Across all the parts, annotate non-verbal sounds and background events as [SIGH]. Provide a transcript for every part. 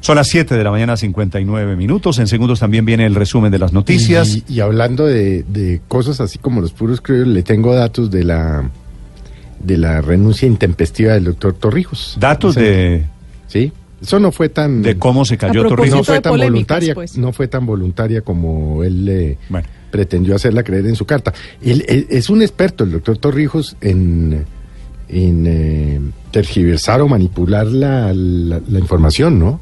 Son las 7 de la mañana, 59 minutos. En segundos también viene el resumen de las noticias. Y, y hablando de, de cosas así como los puros creo, le tengo datos de la de la renuncia intempestiva del doctor Torrijos. Datos de, Sí, eso no fue tan de cómo se cayó Torrijos. no fue tan voluntaria, pues. no fue tan voluntaria como él Bueno. pretendió hacerla creer en su carta. Él, él es un experto, el doctor Torrijos, en, en eh, tergiversar o manipular la, la- la información, ¿no?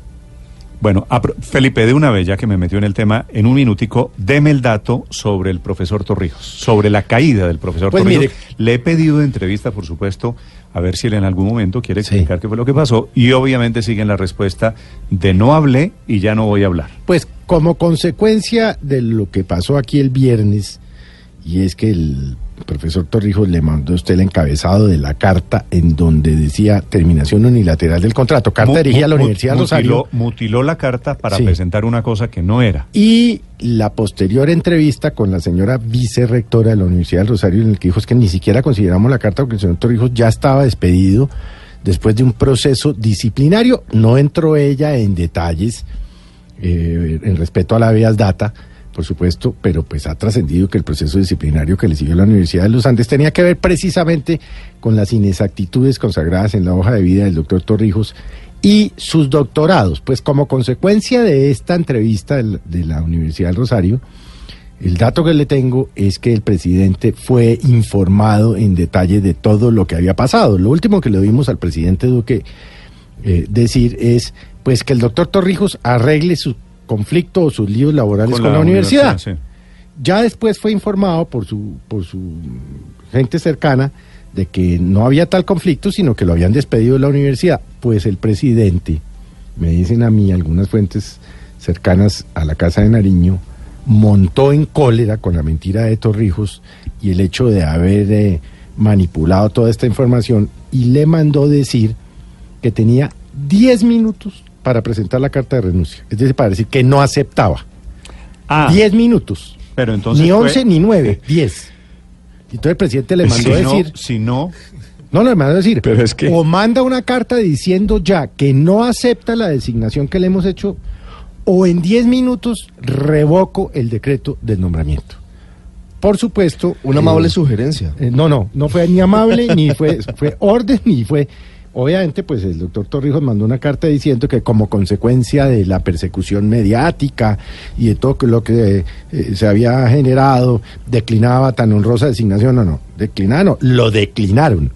Bueno, Felipe, de una vez, ya que me metió en el tema, en un minutico, deme el dato sobre el profesor Torrijos, sobre la caída del profesor Pues Torrijos. mire- Le he pedido entrevista, por supuesto, a ver si él en algún momento quiere Sí. explicar qué fue lo que pasó. Y obviamente siguen la respuesta de no hablé y ya no voy a hablar. Pues como consecuencia de lo que pasó aquí el viernes, y es que el profesor Torrijos le mandó a usted el encabezado de la carta en donde decía terminación unilateral del contrato, carta Mu- dirigida a la Universidad de Rosario, mutiló la carta para Sí. presentar una cosa que no era. y la posterior entrevista con la señora vicerrectora de la Universidad del Rosario, en el que dijo es que ni siquiera consideramos la carta porque el señor Torrijos ya estaba despedido después de un proceso disciplinario. No entró ella en detalles eh, en respeto a la Veas Data, por supuesto, pero pues ha trascendido que el proceso disciplinario que le siguió la Universidad de los Andes tenía que ver precisamente con las inexactitudes consagradas en la hoja de vida del doctor Torrijos y sus doctorados. Pues como consecuencia de esta entrevista de la Universidad del Rosario, el dato que le tengo es que el presidente fue informado en detalle de todo lo que había pasado. Lo último que le oímos al presidente Duque eh, decir es pues que el doctor Torrijos arregle su conflicto o sus líos laborales con, la, universidad. sí. Ya después fue informado por su, por su gente cercana de que no había tal conflicto, sino que lo habían despedido de la universidad. Pues el presidente, me dicen a mí algunas fuentes cercanas a la Casa de Nariño, montó en cólera con la mentira de Torrijos y el hecho de haber eh, manipulado toda esta información y le mandó decir que tenía 10 minutos para presentar la carta de renuncia. Es decir, para decir que no aceptaba. Ah, 10 minutos. pero entonces Ni fue- 11 ni 9, 10. [LAUGHS] Entonces el presidente le mandó si a no- decir, si no, no, no, le mandó a decir, Pero es que- o manda una carta diciendo ya que no acepta la designación que le hemos hecho, o en 10 minutos revoco el decreto del nombramiento. Por supuesto. Una eh, amable sugerencia. eh, no, no, no fue ni amable, ni fue, [LAUGHS] fue orden, ni fue... Obviamente, pues el doctor Torrijos mandó una carta diciendo que como consecuencia de la persecución mediática y de todo lo que eh, se había generado, declinaba tan honrosa designación. No, no, declinaba, no, lo declinaron.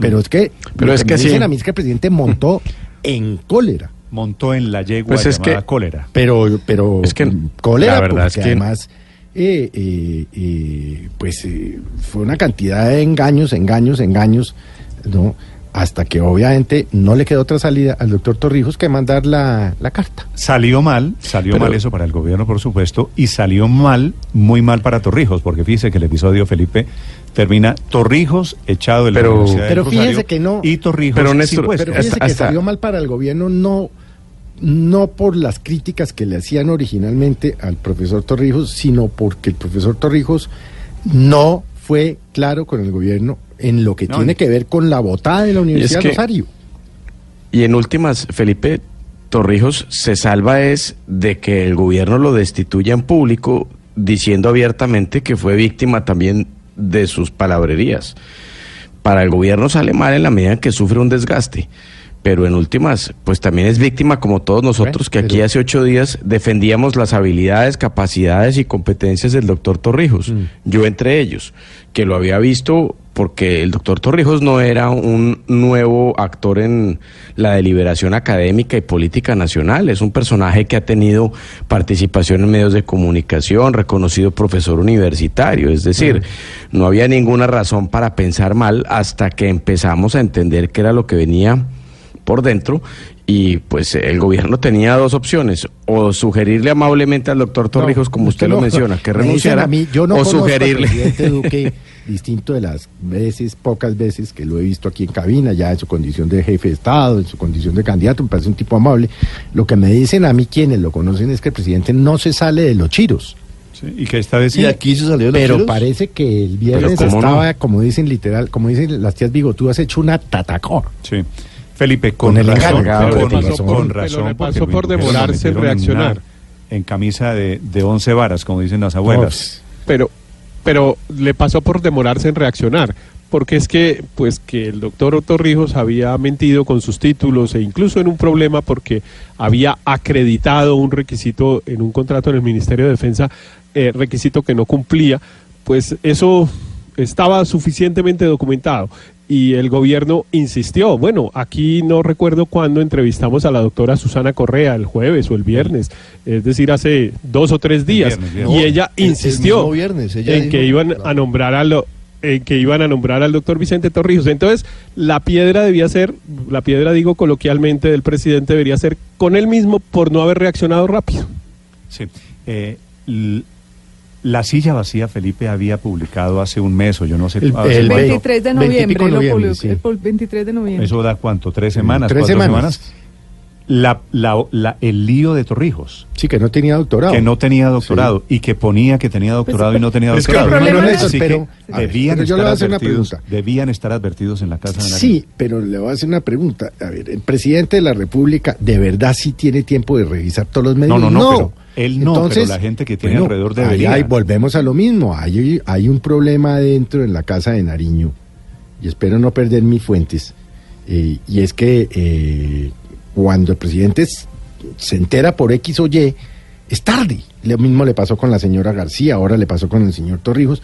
Pero es que, Pero lo es que, que me dicen sí. a mí es que el presidente montó [LAUGHS] en cólera. montó en la yegua Pues es llamada que- cólera. Pero, pero Es que cólera, la verdad es porque que- además, eh, eh, eh, pues eh, fue una cantidad de engaños, engaños, engaños, ¿no? Hasta que obviamente no le quedó otra salida al doctor Torrijos que mandar la, la carta. Salió mal, salió Pero- mal eso para el gobierno, por supuesto, y salió mal, muy mal para Torrijos, porque fíjese que el episodio, Felipe, termina Torrijos echado de la Pero- Universidad del Pero fíjese Rosario que no- Y Torrijos Pero, Néstor. Pero fíjese hasta- que hasta- salió mal para el gobierno no, no por las críticas que le hacían originalmente al profesor Torrijos, sino porque el profesor Torrijos no fue claro con el gobierno en lo que No, tiene y- que ver con la botada de la Universidad que- Rosario. Y en últimas, Felipe Torrijos se salva es de que el gobierno lo destituya en público diciendo abiertamente que fue víctima también de sus palabrerías. Para el gobierno sale mal en la medida en que sufre un desgaste. Pero en últimas, pues también es víctima como todos nosotros que aquí hace ocho días defendíamos las habilidades, capacidades y competencias del doctor Torrijos. Mm. Yo entre ellos, que lo había visto porque el doctor Torrijos no era un nuevo actor en la deliberación académica y política nacional, es un personaje que ha tenido participación en medios de comunicación, reconocido profesor universitario, es decir, no había ninguna razón para pensar mal hasta que empezamos a entender qué era lo que venía por dentro Y pues el gobierno tenía dos opciones, o sugerirle amablemente al doctor Torrijos, como usted lo no, menciona, que me renunciara, a mí, yo no o conozco al sugerirle... presidente Duque, [LAUGHS] distinto de las veces, pocas veces que lo he visto aquí en cabina, ya en su condición de jefe de Estado, en su condición de candidato, me parece un tipo amable. Lo que me dicen a mí quienes lo conocen es que el presidente no se sale de los chiros. Sí, y que esta vez Y aquí se salió de los Pero chiros. parece que el viernes estaba, como dicen literal, como dicen las tías bigotudas, hecho una tatacor. Sí. Felipe, con, Con el razón, engaño, con, razón, con pero razón, le pasó por demorarse en reaccionar. una- En, camisa de, de once varas, como dicen las abuelas. pero pero le pasó por demorarse en reaccionar porque es que pues que el doctor Torrijos había mentido con sus títulos e incluso en un problema porque había acreditado un requisito en un contrato en el Ministerio de Defensa eh, requisito que no cumplía pues eso estaba suficientemente documentado y el gobierno insistió. Bueno, aquí no recuerdo cuándo entrevistamos a la doctora Susana Correa, el jueves o el viernes, es decir, hace dos o tres días, viernes, viernes. y ella el- el insistió mismo viernes, ella en dijo- que iban a nombrar a lo en que iban a nombrar al doctor Vicente Torrijos. Entonces, la piedra debía ser, la piedra digo coloquialmente del presidente debería ser con él mismo por no haber reaccionado rápido. Sí. Eh, la silla vacía, Felipe había publicado hace un mes o yo no sé. El- el cuánto. 23 de 20 y pico noviembre, lo noviembre, publicó- sí. el pol- 23 de noviembre. ¿Eso da cuánto? ¿Tres semanas? Tres ¿Cuatro semanas. La, la- la- el lío de Torrijos, Sí, que no tenía doctorado. que no tenía doctorado y que ponía que tenía doctorado y no tenía es que el doctorado. problema no es eso, Así pero- que ver, debían, pero yo le estar voy a hacer una advertidos, pregunta. debían estar advertidos en la Casa de Nariño. Sí, pero le voy a hacer una pregunta. A ver, ¿el presidente de la República de verdad sí tiene tiempo de revisar todos los medios? No, no, no, pero él no, pero la gente que tiene alrededor ahí debería. hay- volvemos a lo mismo. Hay, hay un problema adentro en la Casa de Nariño, y espero no perder mis fuentes, eh, y es que eh, cuando el presidente se entera por X o Y, es tarde. Lo mismo le pasó con la señora García, ahora le pasó con el señor Torrijos.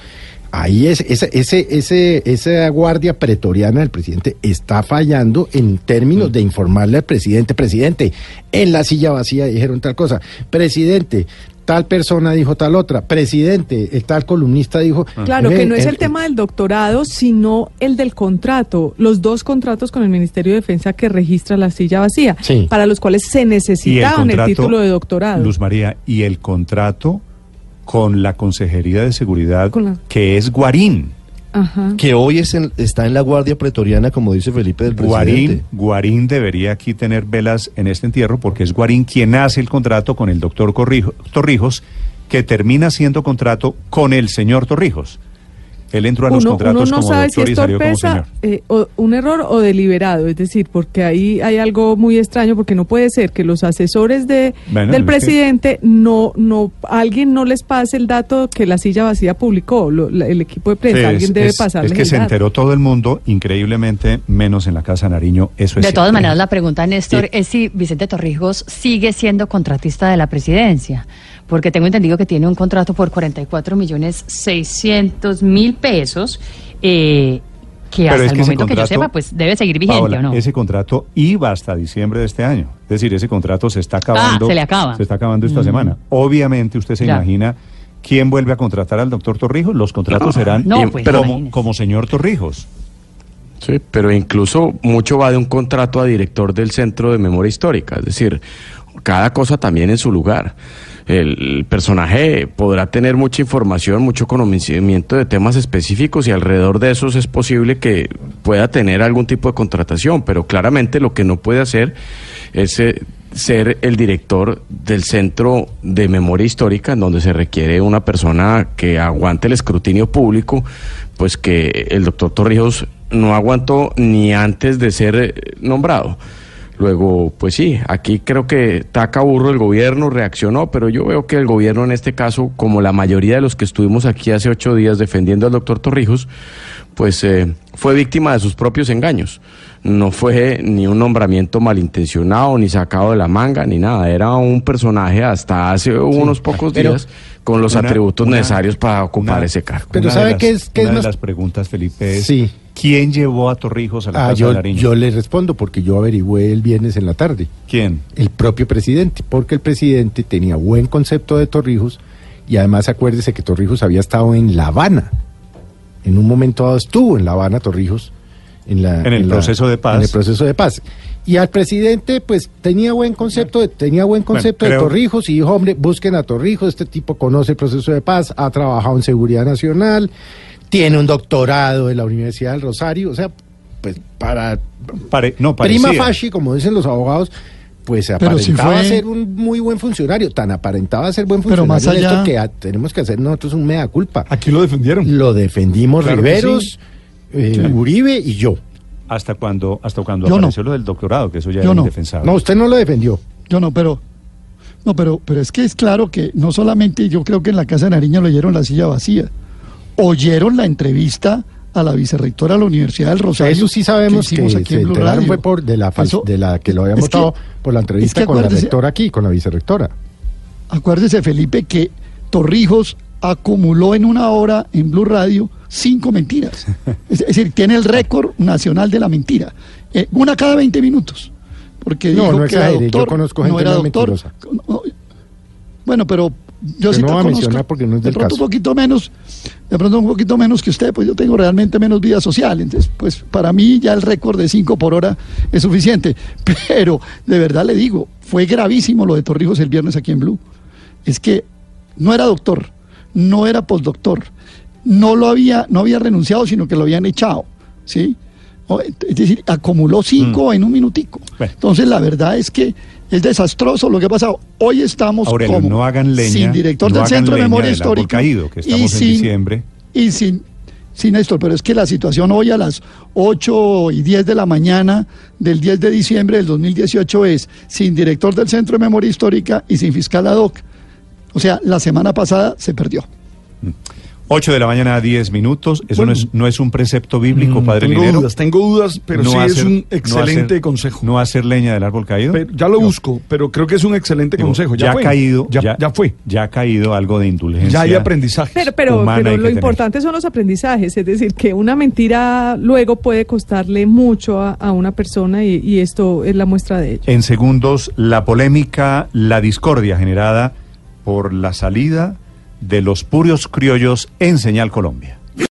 Ahí es, ese, ese, ese, esa guardia pretoriana del presidente está fallando en Mm. términos de informarle al presidente, presidente, en la silla vacía dijeron tal cosa, presidente, tal persona dijo tal otra, presidente, el tal columnista dijo... Claro, Eh, que no es eh, el tema del doctorado, sino el del contrato, los dos contratos con el Ministerio de Defensa que registra la silla vacía, Sí. para los cuales se Y el necesitaba el, contrato, título de doctorado. Luz María, y el contrato con la Consejería de Seguridad, la- que es Guarín. Ajá. Que hoy es en- está en la Guardia Pretoriana, como dice Felipe del Guarín, presidente. Guarín debería aquí tener velas en este entierro porque es Guarín quien hace el contrato con el doctor Corrijo- Torrijos, que termina siendo contrato con el señor Torrijos. Él entró a los uno, contratos uno no como sabe si es y salió como señor. eh, o un error o deliberado, es decir, porque ahí hay algo muy extraño, porque no puede ser que los asesores de, Bueno, del que- presidente no, no, alguien no les pase el dato que la silla vacía publicó, lo- la- el equipo de prensa, Sí, alguien es- debe pasarles Es que el se dato. enteró todo el mundo, increíblemente, menos en la Casa Nariño. Eso es De todas maneras, la pregunta, Néstor, Y- es si Vicente Torrijos sigue siendo contratista de la presidencia, porque tengo entendido que tiene un contrato por 44 millones 600 mil pesos, eh, que Pero hasta es el que momento que yo sepa, pues debe seguir vigente, Paola, ¿o no? Ese contrato iba hasta diciembre de este año. Es decir, ese contrato se está acabando. Ah, se le acaba. Se está acabando esta Mm. semana. Obviamente, usted se Ya. imagina quién vuelve a contratar al doctor Torrijos. Los contratos serán No, im- pues, como, como señor Torrijos. Sí, pero incluso mucho va de un contrato a director del Centro de Memoria Histórica, es decir, cada cosa también en su lugar. El, personaje podrá tener mucha información, mucho conocimiento de temas específicos y alrededor de esos es posible que pueda tener algún tipo de contratación, pero claramente lo que no puede hacer es eh, ser el director del Centro de Memoria Histórica, en donde se requiere una persona que aguante el escrutinio público, pues que el doctor Torrijos no aguantó ni antes de ser eh, nombrado. Luego, pues sí, aquí creo que taca burro el gobierno, reaccionó, pero yo veo que el gobierno en este caso, como la mayoría de los que estuvimos aquí hace ocho días defendiendo al doctor Torrijos, pues eh, fue víctima de sus propios engaños. No fue ni un nombramiento malintencionado, ni sacado de la manga, ni nada. Era un personaje hasta hace unos pocos pero días con los Una- atributos una- necesarios para ocupar una- ese cargo. Pero Una de ¿sabe las- qué es- qué es una más- de las preguntas, Felipe, es Sí. ¿Quién llevó a Torrijos a la Ah, Casa de yo, Nariño? yo le respondo porque yo averigüé el viernes en la tarde. ¿Quién? El propio presidente, porque el presidente tenía buen concepto de Torrijos y además acuérdese que Torrijos había estado en La Habana. En un momento dado estuvo en La Habana Torrijos en, la, En el proceso de paz. En el proceso de paz. Y al presidente, pues tenía buen concepto, de, tenía buen concepto de Torrijos y dijo, hombre, busquen a Torrijos, este tipo conoce el proceso de paz, ha trabajado en seguridad nacional, tiene un doctorado de la Universidad del Rosario, o sea, pues para Pare- no, prima facie, como dicen los abogados, pues Pero si aparentaba fue- ser un muy buen funcionario, tan aparentaba ser buen Pero funcionario más Néstor, allá- que ah, tenemos que hacer nosotros un mea culpa. Aquí lo defendieron. Lo defendimos Claro que Riveros, eh. Uribe y yo. Hasta cuando, hasta cuando Yo no. apareció lo del doctorado, que eso ya Yo era no. indefensable. No, usted no lo defendió. Yo no, pero no, pero pero es que es claro que no solamente yo creo que en la casa de Nariño le oyeron la silla vacía, oyeron la entrevista a la vicerrectora de la Universidad del Rosario. eso sí sabemos que, se en enteraron fue por de la, fal- Eso- de la que lo votado por la entrevista es que con la rectora aquí, con la vicerrectora. Acuérdese, Felipe, que Torrijos acumuló en una hora en Blue Radio cinco mentiras. [LAUGHS] Es, es decir, tiene el récord nacional de la mentira. Eh, una cada 20 minutos. Porque No, dijo no que era exagere, yo doctor, conozco no gente era muy doctor. mentirosa. No, bueno, pero yo sí no te a mencionar porque no es de pronto caso. un poquito menos, de pronto un poquito menos que usted, pues yo tengo realmente menos vida social. Entonces, pues para mí ya el récord de 5 por hora es suficiente. [LAUGHS] Pero de verdad le digo, fue gravísimo lo de Torrijos el viernes aquí en Blue. Es que no era doctor, no era postdoctor, no lo había, no había renunciado, sino que lo habían echado, ¿sí? Es decir, acumuló cinco en un minutico. Mm. Bueno. Entonces, la verdad es que es desastroso lo que ha pasado. Hoy estamos Aurelio, como no hagan leña, sin director no del Centro de Memoria Histórica caído, que y estamos en sin- diciembre. y sin, Néstor, pero es que la situación hoy a las 8 y 10 de la mañana del 10 de diciembre del 2018 es sin director del Centro de Memoria Histórica y sin fiscal ad hoc. O sea, la semana pasada se perdió. 8 de la mañana, 10 minutos. Eso Bueno. no, es, no es un precepto bíblico, Mm, padre tengo Linero. dudas, tengo dudas, pero No sí hacer- es un no excelente hacer- consejo. No hacer leña del árbol caído. Pero ya lo busco, pero creo que es un excelente Digo, consejo. Ya, ya, fue. ha caído. Ya, ya fue. Ya ha caído algo de indulgencia. Ya hay aprendizajes. Pero, pero, pero lo importante son los aprendizajes, es decir, que una mentira luego puede costarle mucho a, a una persona y, y esto es la muestra de ello. En segundos, la polémica, la discordia generada por la salida de los puros criollos en Señal Colombia.